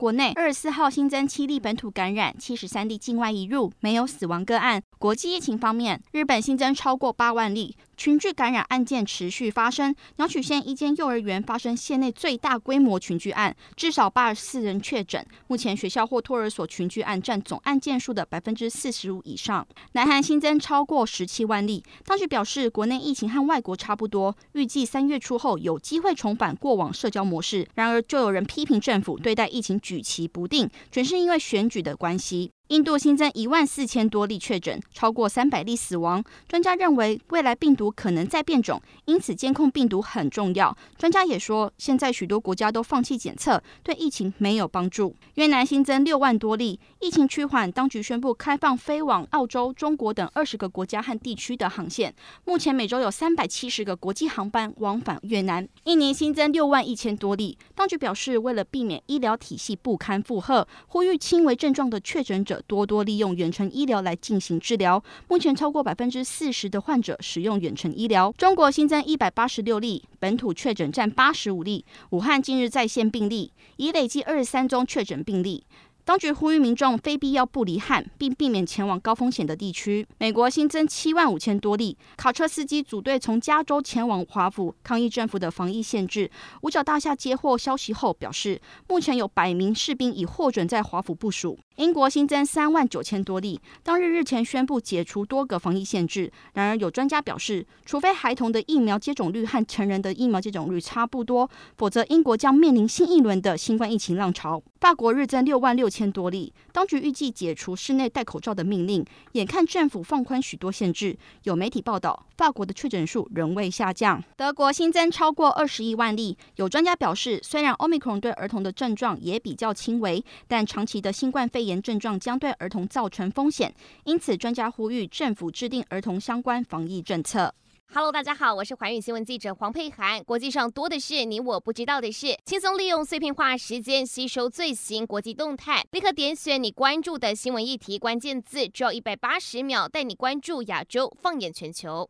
国内二十四号新增七例本土感染，七十三例境外移入，没有死亡个案。国际疫情方面，日本新增超过八万例。群聚感染案件持续发生，鸟取县一间幼儿园发生县内最大规模群聚案，至少八十四人确诊。目前学校或托儿所群聚案占总案件数的百分之四十五以上。南韩新增超过十七万例，当局表示国内疫情和外国差不多，预计三月初后有机会重返过往社交模式。然而，就有人批评政府对待疫情举棋不定，全是因为选举的关系。印度新增一万四千多例确诊，超过三百例死亡。专家认为，未来病毒可能再变种，因此监控病毒很重要。专家也说，现在许多国家都放弃检测，对疫情没有帮助。越南新增六万多例，疫情趋缓，当局宣布开放飞往澳洲、中国等二十个国家和地区的航线。目前每周有三百七十个国际航班往返越南。印尼新增六万一千多例，当局表示，为了避免医疗体系不堪负荷，呼吁轻微症状的确诊者。多多利用远程医疗来进行治疗。目前超过百分之四十的患者使用远程医疗。中国新增一百八十六例，本土确诊占八十五例。武汉近日再现病例，已累计二十三宗确诊病例。当局呼吁民众非必要不离汉，并避免前往高风险的地区。美国新增七万五千多例，卡车司机组队从加州前往华府抗议政府的防疫限制。五角大厦接获消息后表示，目前有百名士兵已获准在华府部署。英国新增三万九千多例，当日日前宣布解除多个防疫限制。然而有专家表示，除非孩童的疫苗接种率和成人的疫苗接种率差不多，否则英国将面临新一轮的新冠疫情浪潮。法国日增六万六千。多例，当局预计解除室内戴口罩的命令。眼看政府放宽许多限制，有媒体报道，法国的确诊数仍未下降。德国新增超过二十一万例，有专家表示，虽然 Omicron 对儿童的症状也比较轻微，但长期的新冠肺炎症状将对儿童造成风险。因此，专家呼吁政府制定儿童相关防疫政策。Hello，大家好，我是寰宇新闻记者黄佩涵。国际上多的是你我不知道的事，轻松利用碎片化时间吸收最新国际动态，立刻点选你关注的新闻议题关键字，只要一百八十秒带你关注亚洲，放眼全球。